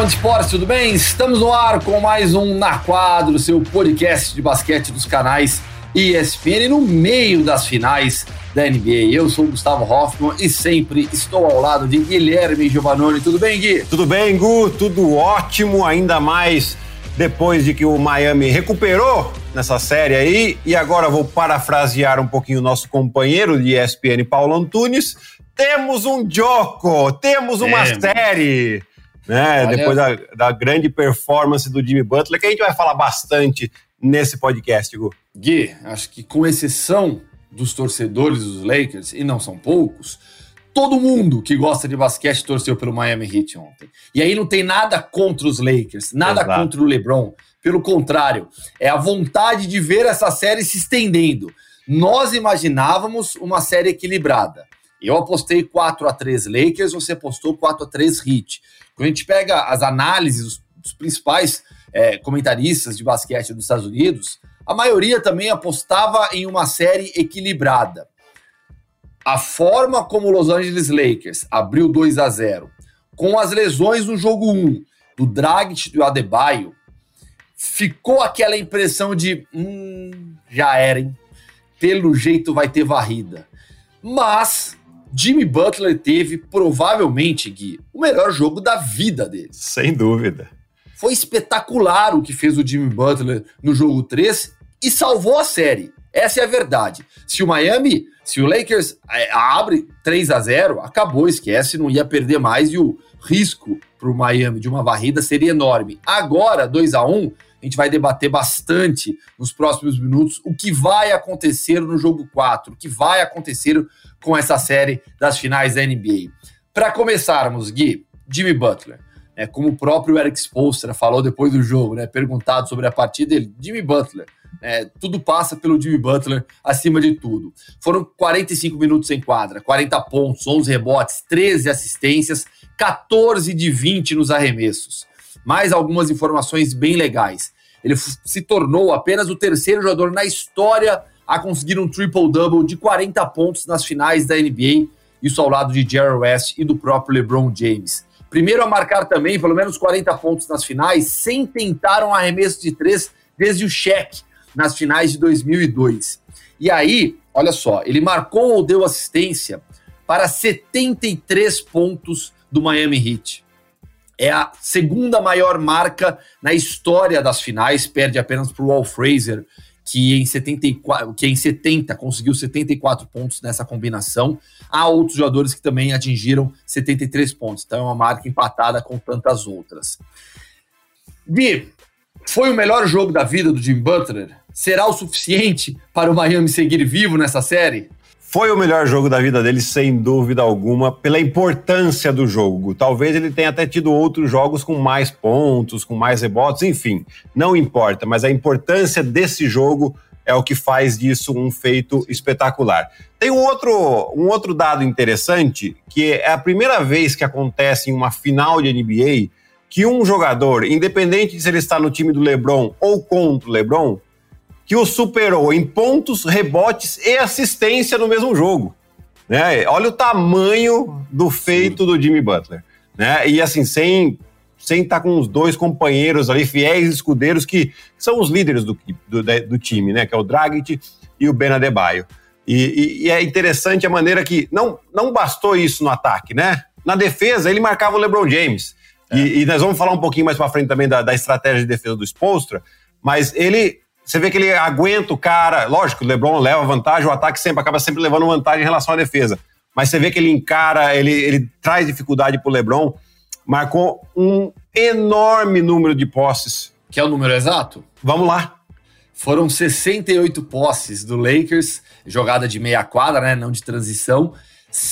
Fã de esporte, tudo bem? Estamos no ar com mais um Na Quadro, seu podcast de basquete dos canais ESPN no meio das finais da NBA. Eu sou o Gustavo Hoffman e sempre estou ao lado de Guilherme Giovannoni. Tudo bem, Gui? Tudo bem, Gu? Tudo ótimo, ainda mais depois de que o Miami recuperou nessa série aí. E agora vou parafrasear um pouquinho o nosso companheiro de ESPN, Paulo Antunes. Temos um Joko, temos uma é, série né? Olha... Depois da, da, grande performance do Jimmy Butler, que a gente vai falar bastante nesse podcast, Gu. Gui, acho que com exceção dos torcedores dos Lakers, e não são poucos, todo mundo que gosta de basquete torceu pelo Miami Heat ontem. E aí não tem nada contra os Lakers, nada Exato. contra o LeBron. Pelo contrário, é a vontade de ver essa série se estendendo. Nós imaginávamos uma série equilibrada. Eu apostei 4 a 3 Lakers, você apostou 4 a 3 Heat. Quando a gente pega as análises dos, principais é, comentaristas de basquete dos Estados Unidos, a maioria também apostava em uma série equilibrada. A forma como o Los Angeles Lakers abriu 2 a 0 com as lesões no jogo 1 do Dragic e do Adebayo, ficou aquela impressão de hum, já era, hein? Pelo jeito vai ter varrida. Mas Jimmy Butler teve, provavelmente, Gui, o melhor jogo da vida dele. Sem dúvida. Foi espetacular o que fez o Jimmy Butler no jogo 3 e salvou a série. Essa é a verdade. Se o Miami, se o Lakers é, abre 3 a 0 acabou, esquece, não ia perder mais e o risco para o Miami de uma varrida seria enorme. Agora, 2 a 1 a gente vai debater bastante nos próximos minutos o que vai acontecer no jogo 4, o que vai acontecer com essa série das finais da NBA. Para começarmos, Gui, Jimmy Butler. É, como o próprio Eric Spolstra falou depois do jogo, né, perguntado sobre a partida dele, Jimmy Butler. É, tudo passa pelo Jimmy Butler acima de tudo. Foram 45 minutos em quadra, 40 pontos, 11 rebotes, 13 assistências, 14 de 20 nos arremessos. Mais algumas informações bem legais. Ele se tornou apenas o terceiro jogador na história a conseguir um triple-double de 40 pontos nas finais da NBA, isso ao lado de Jerry West e do próprio LeBron James. Primeiro a marcar também pelo menos 40 pontos nas finais, sem tentar um arremesso de três desde o Shaq nas finais de 2002. E aí, olha só, ele marcou ou deu assistência para 73 pontos do Miami Heat. É a segunda maior marca na história das finais, perde apenas para o Walt Fraser que em 74, que em 70 conseguiu 74 pontos nessa combinação. Há outros jogadores que também atingiram 73 pontos. Então é uma marca empatada com tantas outras. Gui, foi o melhor jogo da vida do Jim Butler? Será o suficiente para o Miami seguir vivo nessa série? Foi o melhor jogo da vida dele, sem dúvida alguma, pela importância do jogo. Talvez ele tenha até tido outros jogos com mais pontos, com mais rebotes, enfim, não importa, mas a importância desse jogo é o que faz disso um feito espetacular. Tem um outro, um outro dado interessante, que é a primeira vez que acontece em uma final de NBA que um jogador, independente de se ele está no time do LeBron ou contra o LeBron, que o superou em pontos, rebotes e assistência no mesmo jogo. Né? Olha o tamanho do feito Sim. do Jimmy Butler. Né? E assim, sem sem estar tá com os dois companheiros ali, fiéis escudeiros, que são os líderes do, do, do time, né? Que é o Dragic e o Ben Adebayo. E, e, e, é interessante a maneira que não, não bastou isso no ataque, né? Na defesa, ele marcava o LeBron James. É. E, e, nós vamos falar um pouquinho mais para frente também da, da estratégia de defesa do Spolstra, mas ele você vê que ele aguenta o cara. Lógico, o LeBron leva vantagem, o ataque sempre acaba sempre levando vantagem em relação à defesa. Mas você vê que ele encara, ele, ele traz dificuldade para o LeBron. Marcou um enorme número de posses. Que é o número exato? Vamos lá. Foram 68 posses do Lakers, jogada de meia quadra, né, não de transição.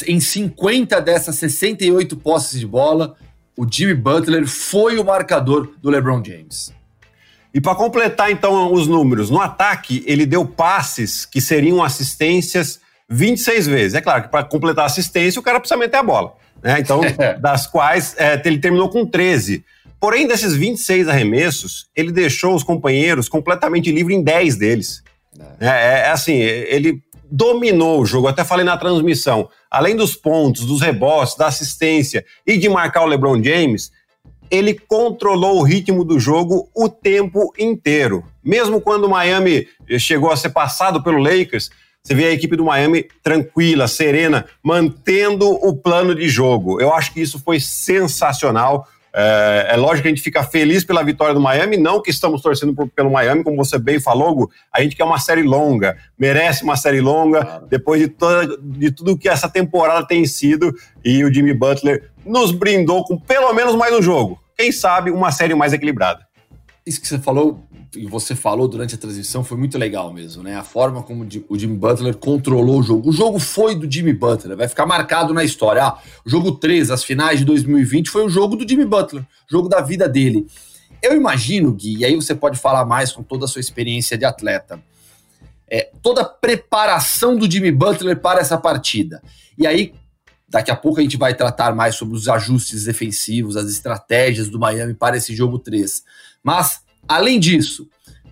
Em 50 dessas 68 posses de bola, o Jimmy Butler foi o marcador do LeBron James. E para completar então os números, no ataque ele deu passes que seriam assistências 26 vezes. É claro que para completar a assistência o cara precisa meter a bola. Né? Então, das quais é, ele terminou com 13. Porém, desses 26 arremessos, ele deixou os companheiros completamente livre em 10 deles. É. é, é assim, ele dominou o jogo. Até falei na transmissão. Além dos pontos, dos rebotes, da assistência e de marcar o LeBron James, ele controlou o ritmo do jogo o tempo inteiro. Mesmo quando o Miami chegou a ser passado pelo Lakers, você vê a equipe do Miami tranquila, serena, mantendo o plano de jogo. Eu acho que isso foi sensacional. É, é, lógico que a gente fica feliz pela vitória do Miami, não que estamos torcendo por, pelo Miami, como você bem falou, Gu, a gente quer uma série longa, merece uma série longa, claro. depois de, toda, de tudo que essa temporada tem sido, e o Jimmy Butler nos brindou com pelo menos mais um jogo. Quem sabe uma série mais equilibrada. Isso que você falou, e você falou durante a transmissão, foi muito legal mesmo, né? A forma como o Jimmy Butler controlou o jogo. O jogo foi do Jimmy Butler, vai ficar marcado na história. Ah, jogo 3, as finais de 2020, foi o jogo do Jimmy Butler, jogo da vida dele. Eu imagino, Gui, e aí você pode falar mais com toda a sua experiência de atleta, é, toda a preparação do Jimmy Butler para essa partida. E aí, daqui a pouco a gente vai tratar mais sobre os ajustes defensivos, as estratégias do Miami para esse jogo 3. Mas Além disso,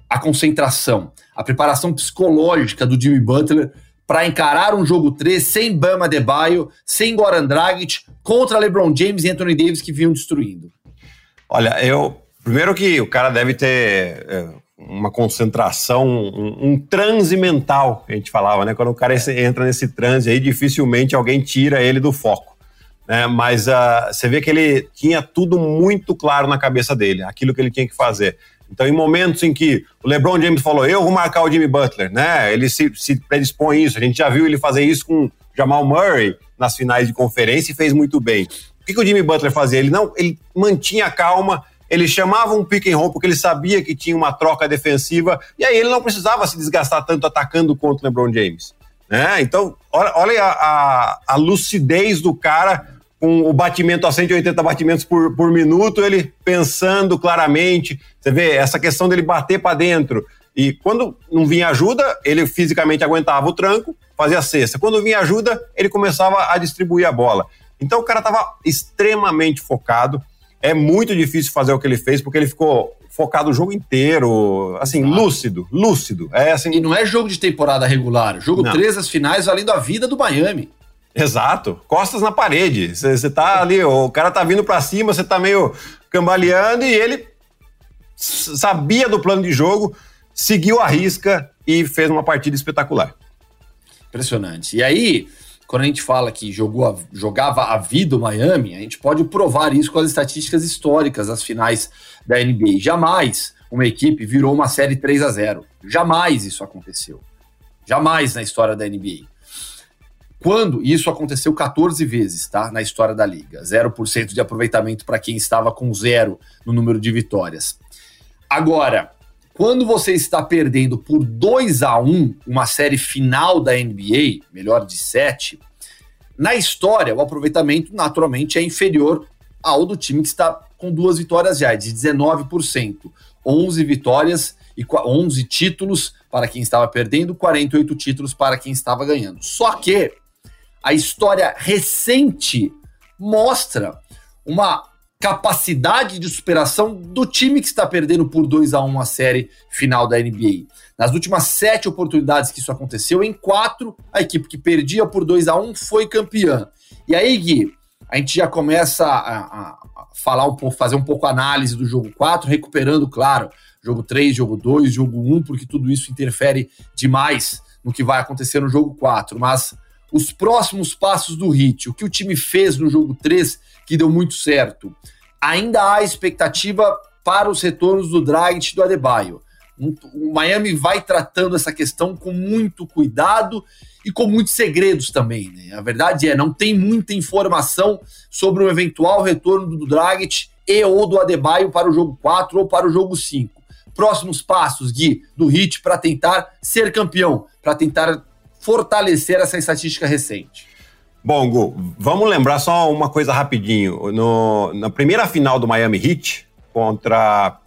a concentração, a preparação psicológica do Jimmy Butler para encarar um jogo 3 sem Bama Debaio, sem Goran Dragic, contra LeBron James e Anthony Davis que vinham destruindo. Olha, eu primeiro que o cara deve ter é, uma concentração, um, um, transe mental, que a gente falava, né? Quando o cara entra nesse transe aí, dificilmente alguém tira ele do foco. Né? Mas uh, você vê que ele tinha tudo muito claro na cabeça dele, aquilo que ele tinha que fazer. Então, em momentos em que o LeBron James falou, eu vou marcar o Jimmy Butler, né? Ele se, se predispõe isso. A gente já viu ele fazer isso com Jamal Murray nas finais de conferência e fez muito bem. O que, que o Jimmy Butler fazia? Ele não, ele mantinha a calma, ele chamava um pick and roll porque ele sabia que tinha uma troca defensiva e aí ele não precisava se desgastar tanto atacando contra o LeBron James. Né? Então, olha, olha a, a, a lucidez do cara com o batimento a 180 batimentos por, por minuto, ele pensando claramente. Você vê essa questão dele bater para dentro. E quando não vinha ajuda, ele fisicamente aguentava o tranco, fazia a cesta. Quando vinha ajuda, ele começava a distribuir a bola. Então o cara estava extremamente focado. É muito difícil fazer o que ele fez, porque ele ficou focado o jogo inteiro, assim, lúcido, lúcido. É assim... E não é jogo de temporada regular. Jogo não. 3, as finais, valendo a vida do Miami. Exato, costas na parede. Você tá ali, o cara tá vindo para cima, você tá meio cambaleando e ele sabia do plano de jogo, seguiu a risca e fez uma partida espetacular. Impressionante. E aí, quando a gente fala que jogou a, jogava a vida o Miami, a gente pode provar isso com as estatísticas históricas das finais da NBA. Jamais uma equipe virou uma série 3 a 0. Jamais isso aconteceu. Jamais na história da NBA. Quando isso aconteceu 14 vezes, tá? Na história da liga. 0% de aproveitamento para quem estava com zero no número de vitórias. Agora, quando você está perdendo por 2 a 1 uma série final da NBA, melhor de 7, na história o aproveitamento naturalmente é inferior ao do time que está com duas vitórias já, de 19%. 11 vitórias e 11 títulos para quem estava perdendo, 48 títulos para quem estava ganhando. Só que a história recente mostra uma capacidade de superação do time que está perdendo por 2 a 1 a série final da NBA. Nas últimas sete oportunidades que isso aconteceu, em quatro, a equipe que perdia por 2 a 1 foi campeã. E aí, Gui, a gente já começa a, a, falar um pouco, fazer um pouco análise do jogo 4, recuperando, claro, jogo 3, jogo 2, jogo 1, porque tudo isso interfere demais no que vai acontecer no jogo 4. Mas os próximos passos do Hit, o que o time fez no jogo 3, que deu muito certo. Ainda há expectativa para os retornos do Dragic e do Adebayo. O Miami vai tratando essa questão com muito cuidado e com muitos segredos também. Né? A verdade é, não tem muita informação sobre o eventual retorno do Dragic e ou do Adebayo para o jogo 4 ou para o jogo 5. Próximos passos, Gui, do Hit para tentar ser campeão, para tentar fortalecer essa estatística recente? Bom, Gu, vamos lembrar só uma coisa rapidinho. No, na primeira final do Miami Heat contra.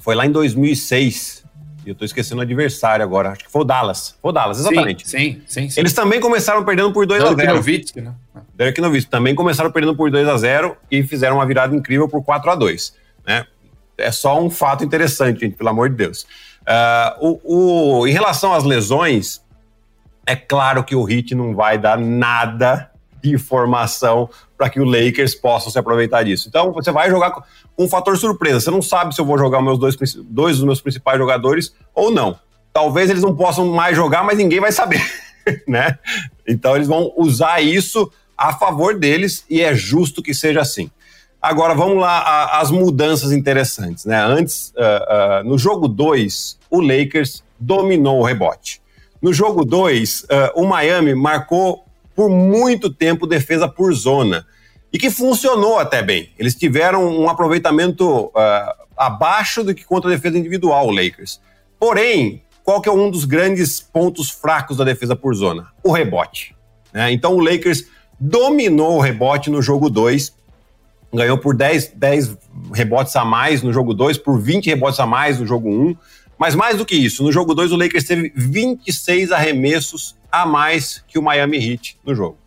Foi lá em 2006. Eu tô esquecendo o adversário agora. Acho que foi o Dallas. Foi o Dallas, exatamente. Sim, sim, sim. Eles também começaram perdendo por 2 a 0 Derek Nowitzki, né? Derek Nowitzki também começaram perdendo por 2 a 0 e fizeram uma virada incrível por 4 a 2 né? É só um fato interessante, gente, pelo amor de Deus. Uh, o, o, em relação às lesões, é claro que o Hit não vai dar nada de informação para que o Lakers possam se aproveitar disso. Então, você vai jogar com um fator surpresa. Você não sabe se eu vou jogar meus dois, dois dos meus principais jogadores ou não. Talvez eles não possam mais jogar, mas ninguém vai saber, né? Então, eles vão usar isso a favor deles e é justo que seja assim. Agora vamos lá as mudanças interessantes, né? Antes, uh, uh, no jogo 2, o Lakers dominou o rebote. No jogo 2, uh, o Miami marcou por muito tempo defesa por zona e que funcionou até bem. Eles tiveram um aproveitamento abaixo do que contra a defesa individual, o Lakers. Porém, qual que é um dos grandes pontos fracos da defesa por zona? O rebote. Né? Então o Lakers dominou o rebote no jogo 2, ganhou por 10, 10 rebotes a mais no jogo 2, por 20 rebotes a mais no jogo 1. Um. Mas mais do que isso, no jogo 2 o Lakers teve 26 arremessos a mais que o Miami Heat no jogo.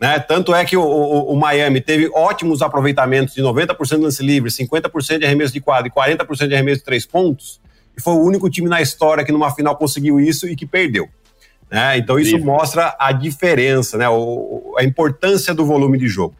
Né? Tanto é que o, o, o, Miami teve ótimos aproveitamentos de 90% de lance livre, 50% de arremesso de quadro e 40% de arremesso de três pontos, e foi o único time na história que numa final conseguiu isso e que perdeu. Né? Então isso mostra a diferença, né? O, a importância do volume de jogo.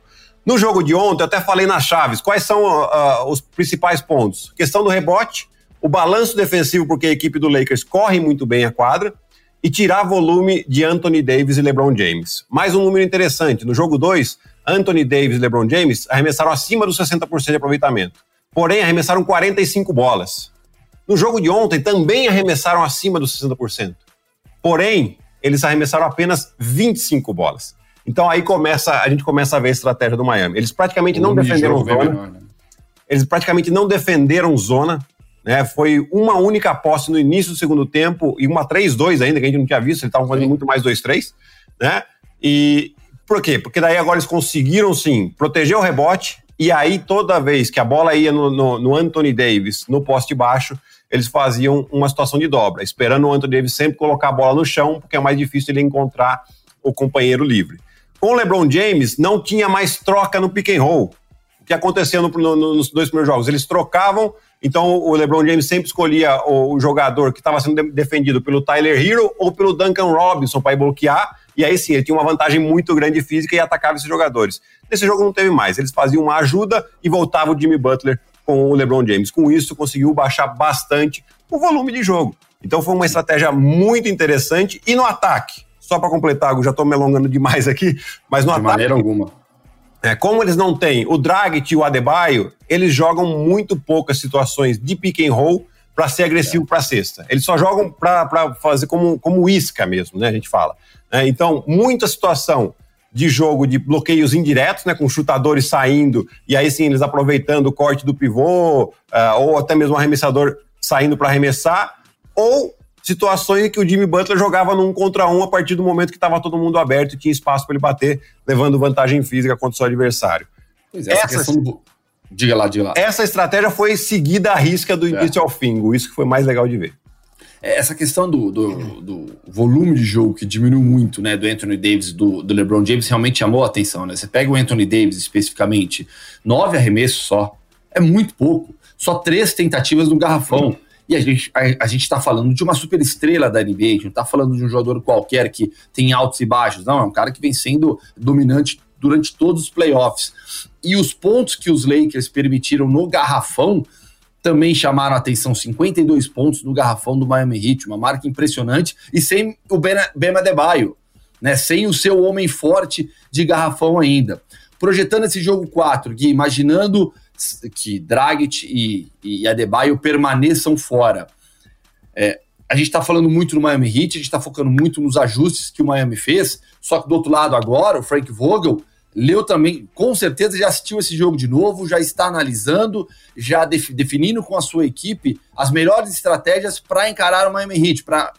No jogo de ontem, eu até falei nas chaves, quais são uh, os principais pontos? Questão do rebote, o balanço defensivo, porque a equipe do Lakers corre muito bem a quadra, e tirar volume de Anthony Davis e LeBron James. Mais um número interessante, no jogo 2, Anthony Davis e LeBron James arremessaram acima dos 60% de aproveitamento, porém arremessaram 45 bolas. No jogo de ontem, também arremessaram acima dos 60%. Porém, eles arremessaram apenas 25 bolas. Então aí começa, a gente começa a ver a estratégia do Miami. Eles praticamente não defenderam zona. Menor, né? Eles praticamente não defenderam zona. Né? Foi uma única posse no início do segundo tempo e uma 3-2 ainda, que a gente não tinha visto, eles estavam fazendo muito mais 2-3. Né? E por quê? Porque daí agora eles conseguiram sim proteger o rebote, e aí toda vez que a bola ia no, no, no Anthony Davis, no poste baixo, eles faziam uma situação de dobra, esperando o Anthony Davis sempre colocar a bola no chão, porque é mais difícil ele encontrar o companheiro livre. Com o LeBron James, não tinha mais troca no pick and roll. O que aconteceu no, no, nos dois primeiros jogos? Eles trocavam, então o LeBron James sempre escolhia o, jogador que estava sendo defendido pelo Tyler Hero ou pelo Duncan Robinson para ir bloquear, e aí sim, ele tinha uma vantagem muito grande física e atacava esses jogadores. Nesse jogo não teve mais, eles faziam uma ajuda e voltava o Jimmy Butler com o LeBron James. Com isso, conseguiu baixar bastante o volume de jogo. Então foi uma estratégia muito interessante. E no ataque, só para completar, já estou me alongando demais aqui, mas no de ataque. De maneira alguma. É, como eles não têm o Dragic e o Adebayo, eles jogam muito poucas situações de pick and roll para ser agressivo é. para cesta. Eles só jogam para fazer como, como isca mesmo, né? A gente fala. É, então, muita situação de jogo de bloqueios indiretos, né, com chutadores saindo e aí sim eles aproveitando o corte do pivô, uh, ou até mesmo o arremessador saindo para arremessar, ou situações em que o Jimmy Butler jogava num contra um a partir do momento que estava todo mundo aberto e tinha espaço para ele bater, levando vantagem física contra o seu adversário. Pois é, essa, essa questão do... Diga lá, diga lá. Essa estratégia foi seguida à risca do é. início é. ao fim, isso que foi mais legal de ver. É, essa questão do, do, do, volume de jogo que diminuiu muito, né, do Anthony Davis, do, do LeBron James, realmente chamou a atenção, né? Você pega o Anthony Davis especificamente, nove arremessos só, é muito pouco. Só três tentativas no garrafão. E a gente a, a está falando de uma super estrela da NBA, a gente não está falando de um jogador qualquer que tem altos e baixos, não, é um cara que vem sendo dominante durante todos os playoffs. E os pontos que os Lakers permitiram no garrafão também chamaram a atenção 52 pontos no garrafão do Miami Heat, uma marca impressionante, e sem o Bema Adebayo, né, sem o seu homem forte de garrafão ainda. Projetando esse jogo 4, Gui, imaginando que Dragic e, e Adebayo permaneçam fora. É, a gente está falando muito no Miami Heat, a gente está focando muito nos ajustes que o Miami fez, só que do outro lado agora, o Frank Vogel leu também, com certeza já assistiu esse jogo de novo, já está analisando, já def, definindo com a sua equipe as melhores estratégias para encarar o Miami Heat, para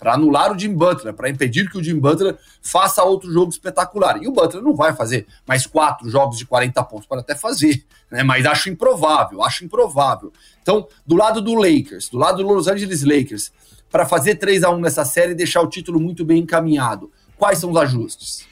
para anular o Jim Butler, para impedir que o Jim Butler faça outro jogo espetacular. E o Butler não vai fazer mais quatro jogos de 40 pontos, pode até fazer, né? mas acho improvável, acho improvável. Então, do lado do Lakers, do lado do Los Angeles Lakers, para fazer 3 a 1 nessa série e deixar o título muito bem encaminhado, quais são os ajustes?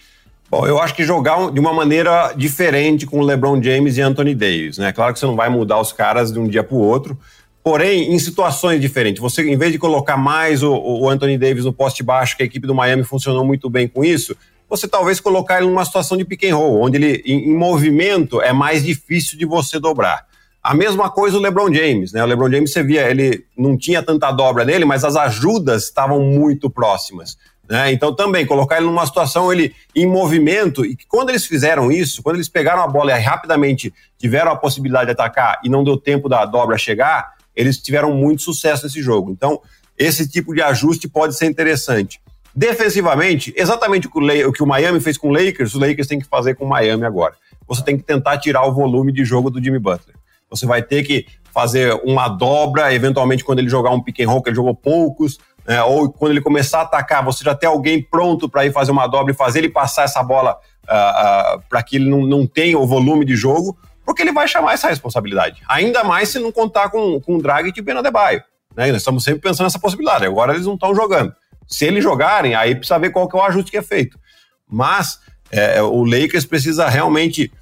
Bom, eu acho que jogar de uma maneira diferente com LeBron James e Anthony Davis, né? Claro que você não vai mudar os caras de um dia para o outro, porém, em situações diferentes. Você, em vez de colocar mais o, o, Anthony Davis no poste baixo, que a equipe do Miami funcionou muito bem com isso, você talvez colocar ele numa situação de pick and roll, onde ele em, em movimento é mais difícil de você dobrar. A mesma coisa o LeBron James, né? O LeBron James você via, ele não tinha tanta dobra nele, mas as ajudas estavam muito próximas. Né? Então também colocar ele numa situação ele em movimento e quando eles fizeram isso, quando eles pegaram a bola e rapidamente tiveram a possibilidade de atacar e não deu tempo da dobra chegar, eles tiveram muito sucesso nesse jogo. Então esse tipo de ajuste pode ser interessante. Defensivamente, exatamente o que o, o o Miami fez com o Lakers, os Lakers têm que fazer com o Miami agora. Você tem que tentar tirar o volume de jogo do Jimmy Butler. Você vai ter que fazer uma dobra, eventualmente quando ele jogar um pick and roll, que ele jogou poucos, né, ou quando ele começar a atacar, você já tem alguém pronto para ir fazer uma dobra e fazer ele passar essa bola uh, uh, para que ele não, não tenha o volume de jogo, porque ele vai chamar essa responsabilidade. Ainda mais se não contar com, com o Draghi e o Benadebaio. Né? Nós estamos sempre pensando nessa possibilidade. Agora eles não estão jogando. Se eles jogarem, aí precisa ver qual que é o ajuste que é feito. Mas é, o Lakers precisa realmente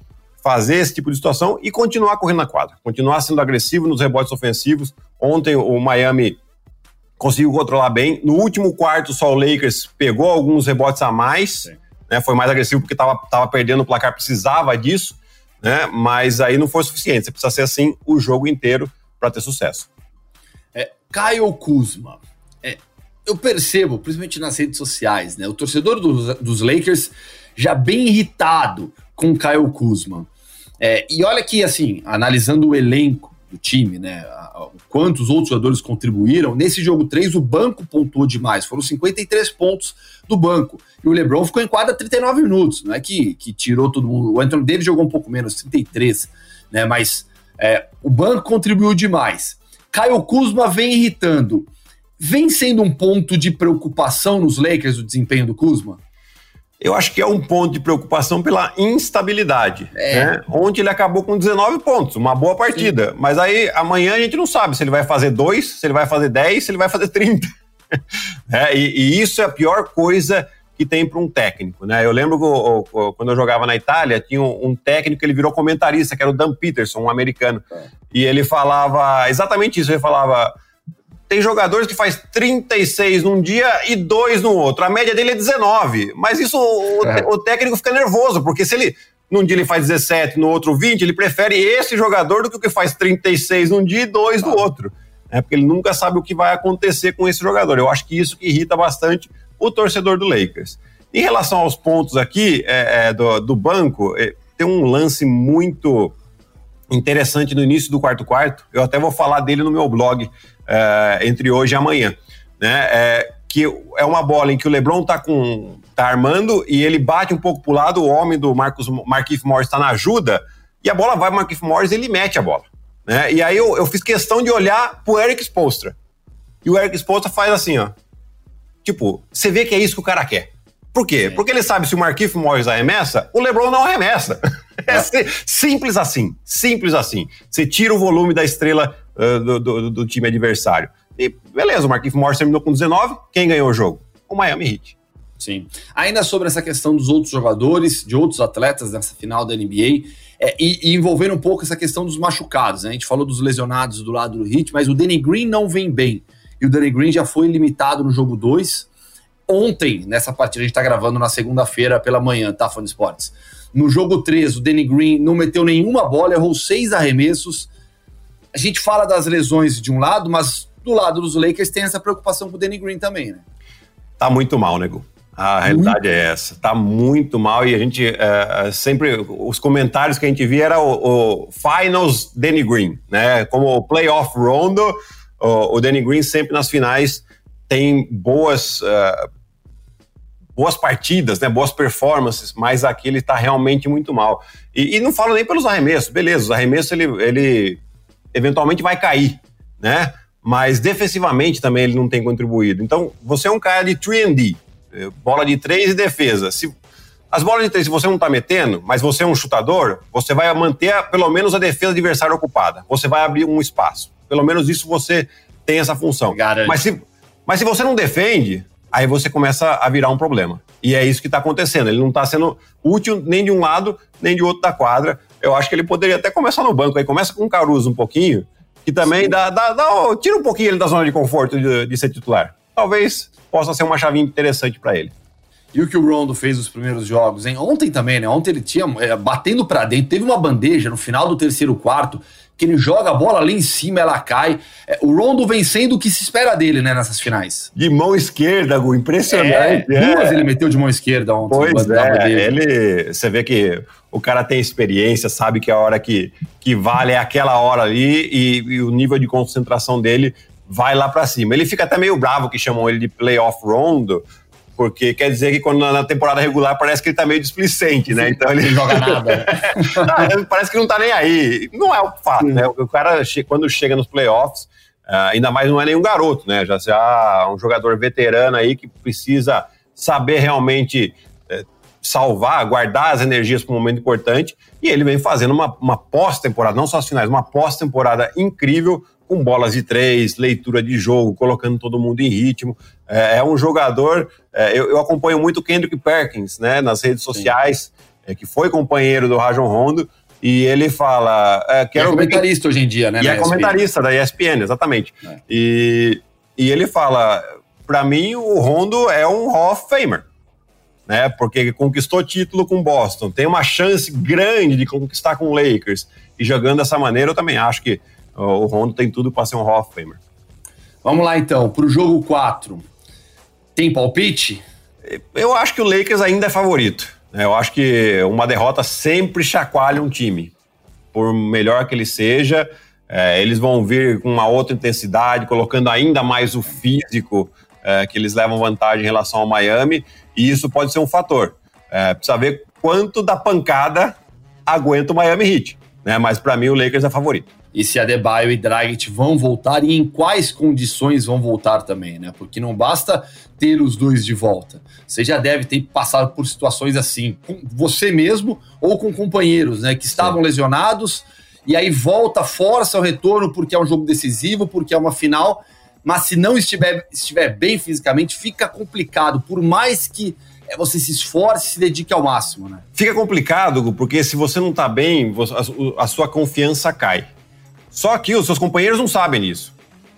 fazer esse tipo de situação e continuar correndo na quadra, continuar sendo agressivo nos rebotes ofensivos. Ontem o Miami conseguiu controlar bem. No último quarto, só o Lakers pegou alguns rebotes a mais, né? Foi mais agressivo porque estava tava perdendo o placar, precisava disso, né? Mas aí não foi suficiente. Você precisa ser assim o jogo inteiro para ter sucesso. É, Caio Kuzma, eu percebo, principalmente nas redes sociais, né? O torcedor dos, dos Lakers já bem irritado com o Kyle Kuzma. É, e olha que, assim, analisando o elenco do time, né? Quantos outros jogadores contribuíram. Nesse jogo 3, o banco pontuou demais. Foram 53 pontos do banco. E o LeBron ficou em quadra 39 minutos. Não é que, que tirou todo mundo. O Anthony Davis jogou um pouco menos, 33, né? Mas é, o banco contribuiu demais. Caio Kuzma vem irritando vem sendo um ponto de preocupação nos Lakers o desempenho do Kuzma? Eu acho que é um ponto de preocupação pela instabilidade, é. né? Onde ele acabou com 19 pontos, uma boa partida. Sim. Mas aí amanhã a gente não sabe se ele vai fazer dois, se ele vai fazer 10, se ele vai fazer 30. é, e, e, isso é a pior coisa que tem para um técnico, né? Eu lembro que quando eu jogava na Itália, tinha um, um técnico que ele virou comentarista, que era o Dan Peterson, um americano. É. E ele falava exatamente isso, ele falava tem jogadores que faz 36 num dia e 2 no outro. A média dele é 19. Mas isso o, é. o, técnico fica nervoso, porque se ele num dia ele faz 17, no outro 20, ele prefere esse jogador do que o que faz 36 num dia e 2 no outro. É porque ele nunca sabe o que vai acontecer com esse jogador. Eu acho que isso que irrita bastante o torcedor do Lakers. Em relação aos pontos aqui é, é, do, do, banco, é, tem um lance muito interessante no início do quarto quarto. Eu até vou falar dele no meu blog é, entre hoje e amanhã, né? É, que é uma bola em que o LeBron tá com tá armando e ele bate um pouco pro lado, o homem do Marcus Marquinhos Morris está na ajuda e a bola vai pro Marquinhos Morris e ele mete a bola, né? E aí eu, eu fiz questão de olhar pro Eric Spoelstra. E o Eric Spoelstra faz assim, ó. Tipo, você vê que é isso que o cara quer. Por quê? Porque ele sabe se o Marquinhos Morris arremessa, o LeBron não arremessa. É simples assim, simples assim. Você tira o volume da estrela uh, do, do, do, time adversário. E beleza, o Marquinhos Morris terminou com 19, quem ganhou o jogo? O Miami Heat. Sim. Ainda sobre essa questão dos outros jogadores, de outros atletas nessa final da NBA, é, e, e envolvendo um pouco essa questão dos machucados. Né? A gente falou dos lesionados do lado do Heat, mas o Danny Green não vem bem. E o Danny Green já foi limitado no jogo 2. Ontem, nessa partida, a gente está gravando na segunda-feira pela manhã, tá, Fone Sports? No jogo 3, o Danny Green não meteu nenhuma bola, errou seis arremessos. A gente fala das lesões de um lado, mas do lado dos Lakers tem essa preocupação com o Danny Green também, né? Tá muito mal, nego. A realidade muito. é essa. Tá muito mal e a gente é, sempre. Os comentários que a gente via era o, o Finals Danny Green, né? Como o Playoff Rondo, o, o Danny Green sempre nas finais tem boas. Uh, boas partidas, né, boas performances, mas aqui ele está realmente muito mal. E, e, não falo nem pelos arremessos, beleza, os arremessos ele, ele eventualmente vai cair, né? Mas defensivamente também ele não tem contribuído. Então, você é um cara de 3D, eh, bola de três e defesa. Se as bolas de três, se você não está metendo, mas você é um chutador, você vai manter pelo menos a defesa adversária ocupada. Você vai abrir um espaço. Pelo menos isso você tem essa função. Mas se, mas se você não defende, aí você começa a virar um problema. E é isso que está acontecendo. Ele não está sendo útil nem de um lado, nem de outro da quadra. Eu acho que ele poderia até começar no banco. Aí começa com o Caruso um pouquinho, que também dá, dá, dá, tira um pouquinho ele da zona de conforto de, de ser titular. Talvez possa ser uma chavinha interessante para ele. E o que o Rondo fez nos primeiros jogos, hein? Ontem também, né? Ontem ele tinha é, batendo para dentro, teve uma bandeja no final do terceiro quarto que ele joga a bola ali em cima, ela cai. É, o Rondo vencendo o que se espera dele, né, nessas finais. De mão esquerda, Gu, impressionante. É, é. Duas ele meteu de mão esquerda ontem. Pois é, ele, você vê que o cara tem experiência, sabe que a hora que, que vale é aquela hora ali e, e o nível de concentração dele vai lá para cima. Ele fica até meio bravo que chamam ele de playoff rondo, porque quer dizer que quando na temporada regular parece que ele tá meio displicente, né? Então ele não joga nada. não, parece que não tá nem aí. Não é o fato, né? O cara quando chega nos playoffs, ah, ainda mais não é nenhum garoto, né? Já já um jogador veterano aí que precisa saber realmente é, salvar, guardar as energias para um momento importante. E ele vem fazendo uma, uma pós-temporada, não só as finais, uma pós-temporada incrível, com bolas de três, leitura de jogo, colocando todo mundo em ritmo. É, é um jogador. É, eu, eu, acompanho muito o Kendrick Perkins, né, nas redes sociais, é, que foi companheiro do Rajon Rondo. E ele fala. É, quero é comentarista hoje em dia, né? E é comentarista da ESPN, exatamente. É. E, e ele fala: para mim, o Rondo é um Hall of Famer. Né, porque conquistou título com Boston, tem uma chance grande de conquistar com o Lakers. E jogando dessa maneira, eu também acho que o Rondo tem tudo para ser um Hall of Famer. Vamos lá então, para o jogo 4. Tem palpite? Eu acho que o Lakers ainda é favorito. Né? Eu acho que uma derrota sempre chacoalha um time. Por melhor que ele seja, é, eles vão vir com uma outra intensidade, colocando ainda mais o físico, é, que eles levam vantagem em relação ao Miami, e isso pode ser um fator. É, precisa ver quanto da pancada aguenta o Miami Heat. Né? Mas para mim o Lakers é favorito e se Adebayo e Dragic vão voltar e em quais condições vão voltar também, né? Porque não basta ter os dois de volta. Você já deve ter passado por situações assim, com você mesmo ou com companheiros, né? Que estavam Sim. lesionados e aí volta, força o retorno porque é um jogo decisivo, porque é uma final. Mas se não estiver, estiver bem fisicamente, fica complicado. Por mais que é, você se esforce e se dedique ao máximo, né? Fica complicado, porque se você não tá bem, a sua confiança cai. Só que os seus companheiros não sabem disso.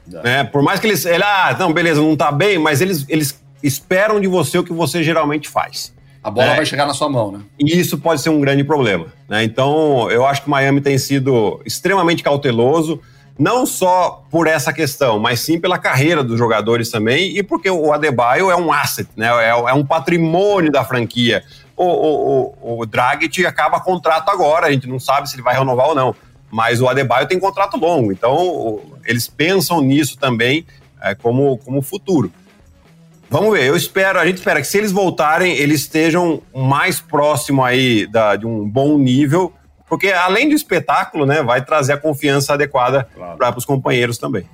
Né? Por mais que eles. Ele, ah, não, beleza, não tá bem, mas eles, eles esperam de você o que você geralmente faz. A bola é, vai chegar na sua mão, né? E isso pode ser um grande problema. Né? Então, eu acho que o Miami tem sido extremamente cauteloso, não só por essa questão, mas sim pela carreira dos jogadores também, e porque o Adebayo é um asset, né? é, é um patrimônio da franquia. O, o, o, o Dragic acaba contrato agora, a gente não sabe se ele vai renovar ou não mas o Adebayo tem contrato longo, então eles pensam nisso também é, como, como futuro. Vamos ver, eu espero, a gente espera que se eles voltarem, eles estejam mais próximo aí da, de um bom nível, porque além do espetáculo, né, vai trazer a confiança adequada claro. para os companheiros também.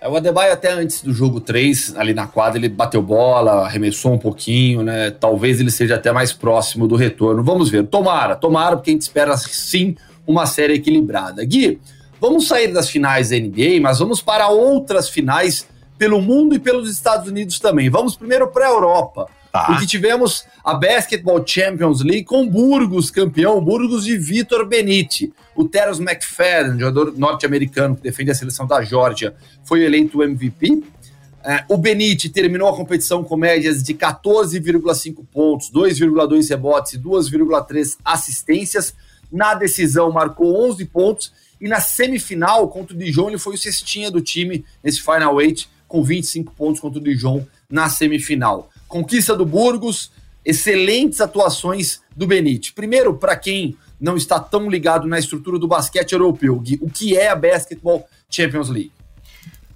É, o Adebayo até antes do jogo 3, ali na quadra, ele bateu bola, arremessou um pouquinho, né? Talvez ele seja até mais próximo do retorno. Vamos ver. Tomara, tomara, porque a gente espera sim uma série equilibrada. Gui, vamos sair das finais da NBA, mas vamos para outras finais pelo mundo e pelos Estados Unidos também. Vamos primeiro para a Europa. Tá. Porque tivemos a Basketball Champions League com Burgos campeão, Burgos de Vitor Benite. O Terence McFadden, jogador norte-americano que defende a seleção da Georgia, foi eleito MVP. É, o Benite terminou a competição com médias de 14,5 pontos, 2,2 rebotes e 2,3 assistências. Na decisão, marcou 11 pontos. E na semifinal, contra o Dijon, ele foi o cestinha do time nesse Final Eight, com 25 pontos contra o Dijon na semifinal. Conquista do Burgos, excelentes atuações do Benite. Primeiro, para quem não está tão ligado na estrutura do basquete europeu, o que é a Basketball Champions League?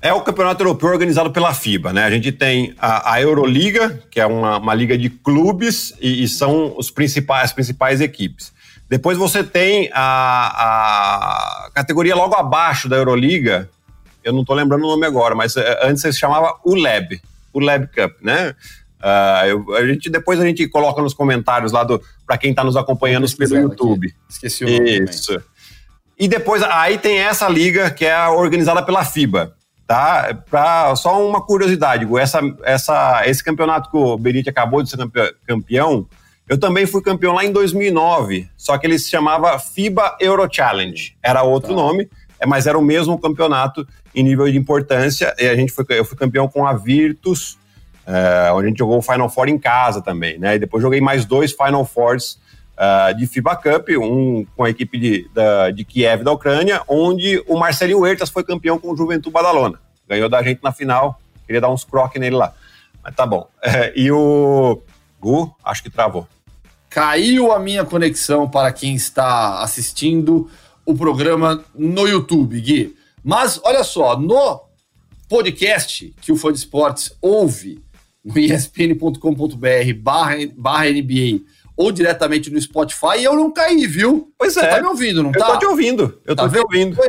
É o campeonato europeu organizado pela FIBA, né? A gente tem a, a Euroliga, que é uma, uma liga de clubes, e, e, são os principais, as principais equipes. Depois você tem a, a categoria logo abaixo da Euroliga, eu não estou lembrando o nome agora, mas eh, antes se chamava ULEB, ULEB Cup, né? Uh, eu, a gente, depois a gente coloca nos comentários lá para quem está nos acompanhando pelo YouTube. Aqui. Esqueci o nome. Isso. Também. E depois aí tem essa liga que é organizada pela FIBA. Tá? Pra, só uma curiosidade, essa, essa, esse campeonato que o Benite acabou de ser campeão, eu também fui campeão lá em 2009, só que ele se chamava FIBA Euro Challenge. Era outro tá. nome, é, mas era o mesmo campeonato em nível de importância. E a gente foi, eu fui campeão com a Virtus, é, onde a gente jogou o Final Four em casa também, né? E depois joguei mais dois Final Fours uh, de FIBA Cup, um com a equipe de, da, de Kiev da Ucrânia, onde o Marcelinho Huertas foi campeão com o Juventude Badalona. Ganhou da gente na final, queria dar uns croques nele lá. Mas tá bom. É, e o Gu, acho que travou. Caiu a minha conexão para quem está assistindo o programa no YouTube, Gui. Mas olha só, no podcast que o Fã de Esportes ouve no espn.com.br barra, barra NBA ou diretamente no Spotify, eu não caí, viu? Pois é. Você tá me ouvindo, não eu tá? Eu tô te ouvindo. Eu tá tô te ouvindo.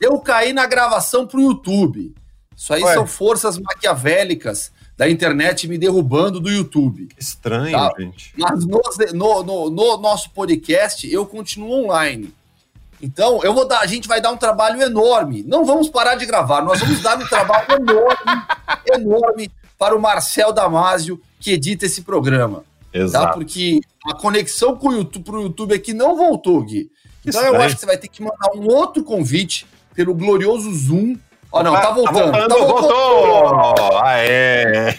Eu caí na gravação pro YouTube. Isso aí Ué. são forças maquiavélicas da internet me derrubando do YouTube. Estranho, tá? gente. Mas no, no, no, no, nosso podcast eu continuo online. Então, eu vou dar, a gente vai dar um trabalho enorme. Não vamos parar de gravar, nós vamos dar um trabalho enorme, enorme para o Marcel Damasio, que edita esse programa. Tá? Exato. Tá? Porque a conexão com o YouTube, pro YouTube aqui não voltou, Gui. Então eu acho que você vai ter que mandar um outro convite pelo glorioso Zoom. Ó, oh, não, tá, tá voltando. Tá voltando, tá voltou! voltou. Aê!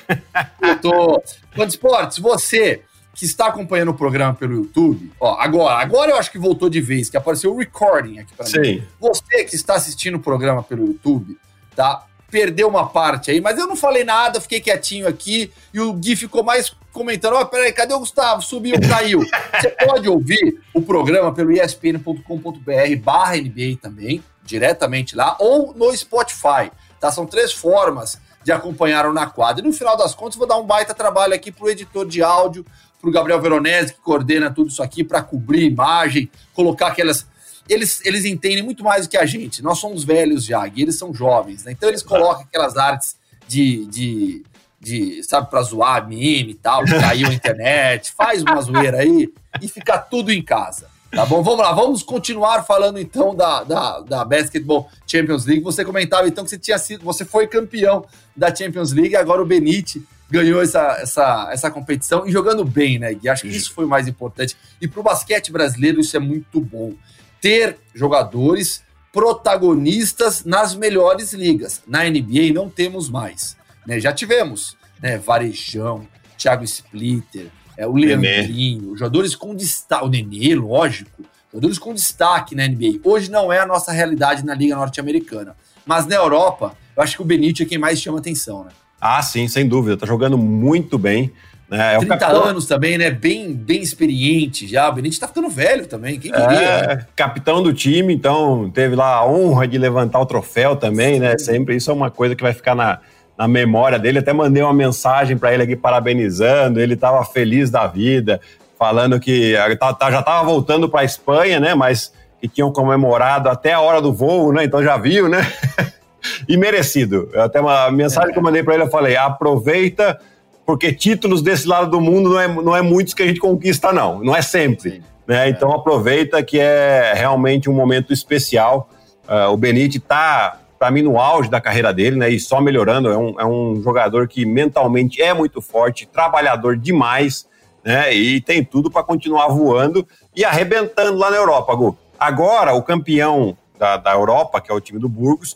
Voltou. Quando Esportes, você que está acompanhando o programa pelo YouTube, ó, agora, agora eu acho que voltou de vez, que apareceu o recording aqui para mim. Você que está assistindo o programa pelo YouTube, tá? Perdeu uma parte aí, mas eu não falei nada, fiquei quietinho aqui e o Gui ficou mais comentando: ó, oh, peraí, cadê o Gustavo? Subiu, caiu. Você pode ouvir o programa pelo espn.com.br/barra NBA também, diretamente lá, ou no Spotify. Tá? São três formas de acompanhar o Na Quadra. E no final das contas, vou dar um baita trabalho aqui pro editor de áudio, pro Gabriel Veronese, que coordena tudo isso aqui, para cobrir imagem, colocar aquelas. Eles, eles entendem muito mais do que a gente. Nós somos velhos já, e eles são jovens, né? Então eles colocam aquelas artes de, de de, sabe, pra zoar meme e tal, que caiu a internet, faz uma zoeira aí e fica tudo em casa. Tá bom? Vamos lá, vamos continuar falando então da, da, da Basketball Champions League. Você comentava então que você tinha sido, você foi campeão da Champions League, agora o Benite ganhou essa, essa, essa competição e jogando bem, né, Gui? Acho que isso foi o mais importante. E para o basquete brasileiro isso é muito bom. Ter jogadores protagonistas nas melhores ligas. Na NBA não temos mais. Né? Já tivemos né? Varejão, Thiago Splitter, é, o Leandrinho, jogadores com destaque, o Nenê, lógico, jogadores com destaque na NBA. Hoje não é a nossa realidade na Liga Norte-Americana. Mas na Europa, eu acho que o Benítez é quem mais chama atenção, né? Ah, sim, sem dúvida. Tá jogando muito bem. Né? É 30 capitão... anos também, né? Bem, bem experiente já. O Benítez tá ficando velho também, quem queria? É, né? capitão do time, então teve lá a honra de levantar o troféu também, né? sim. né? Sempre isso é uma coisa que vai ficar na, na memória dele. Até mandei uma mensagem para ele aqui parabenizando. Ele estava feliz da vida, falando que tá, tá, já estava voltando para a Espanha, né? Mas que tinham comemorado até a hora do voo, né? Então já viu, né? e merecido. Até uma mensagem é. que eu mandei para ele, eu falei: aproveita, porque títulos desse lado do mundo não é, não é muitos que a gente conquista, não. Não é sempre. Né? Então aproveita que é realmente um momento especial. Uh, o Benite está para mim, no auge da carreira dele, né? E só melhorando. É um, é um jogador que mentalmente é muito forte, trabalhador demais, né? E tem tudo para continuar voando e arrebentando lá na Europa, Gu. Agora, o campeão da, da Europa, que é o time do Burgos,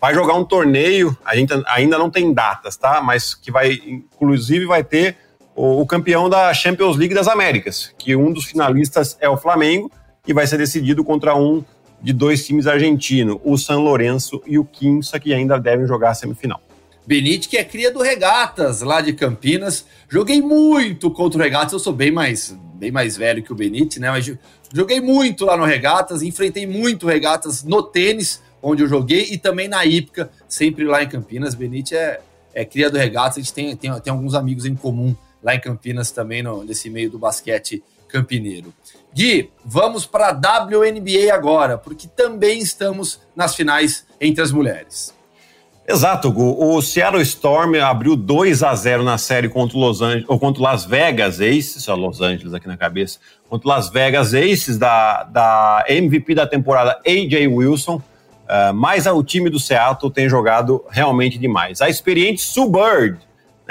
vai jogar um torneio, a gente ainda não tem datas, tá? Mas que vai, inclusive, vai ter o, campeão da Champions League das Américas, que um dos finalistas é o Flamengo e vai ser decidido contra um de dois times argentinos, o San Lourenço e o Quinça, que ainda devem jogar a semifinal. Benite, que é cria do Regatas, lá de Campinas. Joguei muito contra o Regatas, eu sou bem mais, bem mais velho que o Benite, né? Mas joguei muito lá no Regatas, enfrentei muito Regatas no tênis, onde eu joguei, e também na Ípica, sempre lá em Campinas. Benite é, é cria do Regatas, a gente tem, tem, tem alguns amigos em comum lá em Campinas também, no, nesse meio do basquete campineiro. Gui, vamos para a WNBA agora, porque também estamos nas finais entre as mulheres. Exato, Gu. O Seattle Storm abriu 2 a 0 na série contra Los Angeles, ou contra Las Vegas Aces, só Los Angeles aqui na cabeça, contra Las Vegas Aces da, da MVP da temporada AJ Wilson. Uh, mas o time do Seattle tem jogado realmente demais. A experiente Sue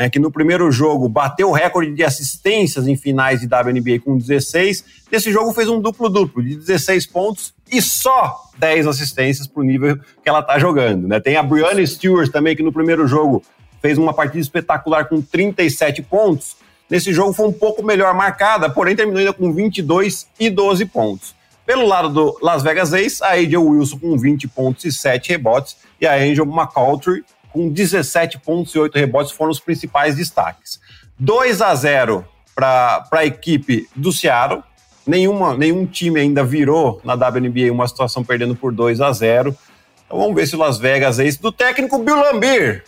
Né, que no primeiro jogo bateu o recorde de assistências em finais de WNBA com 16. Nesse jogo fez um duplo-duplo de 16 pontos e só 10 assistências para o nível que ela está jogando. Né? Tem a Brianna Stewart também, que no primeiro jogo fez uma partida espetacular com 37 pontos. Nesse jogo foi um pouco melhor marcada, porém terminou ainda com 22 e 12 pontos. Pelo lado do Las Vegas Ace, a AJ Wilson com 20 pontos e 7 rebotes e a Angel McCaultrey com 17 pontos e 8 rebotes foram os principais destaques. 2 a 0 para a equipe do Seattle. Nenhuma, nenhum time ainda virou na WNBA uma situação perdendo por 2 a 0 Então vamos ver se o Las Vegas é isso. Do técnico Bill Lambier.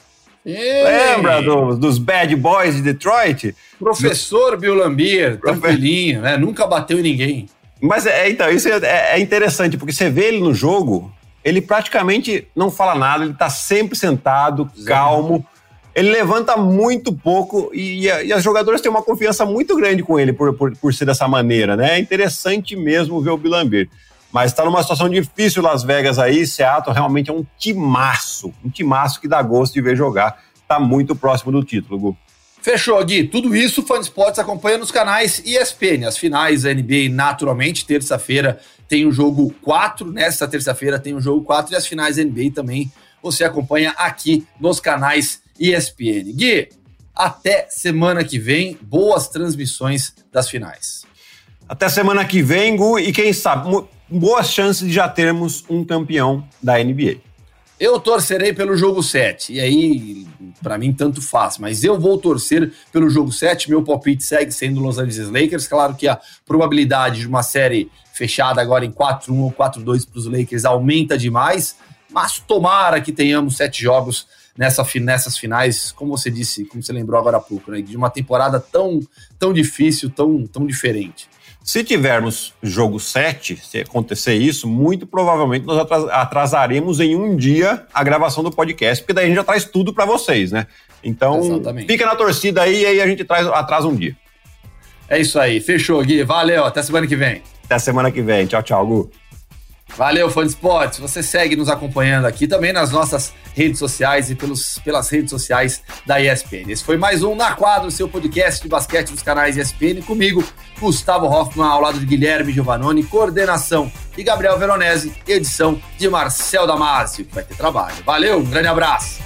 Lembra do, dos Bad Boys de Detroit? Professor Bill Lambier, tranquilinho, né? Nunca bateu em ninguém. Mas é, então, isso é, é, interessante, porque você vê ele no jogo, ele praticamente não fala nada, ele tá sempre sentado, calmo. Ele levanta muito pouco e, e, as jogadoras têm uma confiança muito grande com ele por, por, por ser dessa maneira, né? É interessante mesmo ver o Bilambir. Mas está numa situação difícil Las Vegas aí, Seattle realmente é um timaço, um timaço que dá gosto de ver jogar. Está muito próximo do título, Gu. Fechou, Gui. Tudo isso Fã Esportes acompanha nos canais ESPN. As finais da NBA, naturalmente, terça-feira tem o jogo 4. Nesta terça-feira tem o jogo 4 e as finais da NBA também você acompanha aqui nos canais ESPN. Gui, até semana que vem. Boas transmissões das finais. Até semana que vem, Gu, e quem sabe, boas chances de já termos um campeão da NBA. Eu torcerei pelo jogo 7. E aí, para mim, tanto faz. Mas eu vou torcer pelo jogo 7. Meu palpite segue sendo Los Angeles Lakers. Claro que a probabilidade de uma série fechada agora em 4-1 ou 4-2 para os Lakers aumenta demais. Mas tomara que tenhamos sete jogos nessa, nessas finais, como você disse, como você lembrou agora há pouco, né? De uma temporada tão, tão difícil, tão, tão diferente. Se tivermos jogo 7, se acontecer isso, muito provavelmente nós atrasaremos em um dia a gravação do podcast, porque daí a gente já traz tudo para vocês, né? Então, Exatamente. fica na torcida aí e aí a gente traz, atrasa um dia. É isso aí. Fechou, Gui. Valeu. Até semana que vem. Até semana que vem. Tchau, tchau, Gu. Valeu, fã de esportes. Você segue nos acompanhando aqui também nas nossas redes sociais e pelos, pelas redes sociais da ESPN. Esse foi mais um Na Quadro, seu podcast de basquete dos canais ESPN, comigo, Gustavo Hoffman, ao lado de Guilherme Giovannoni, coordenação e Gabriel Veronese, edição de Marcel Damasio, que vai ter trabalho. Valeu, um grande abraço.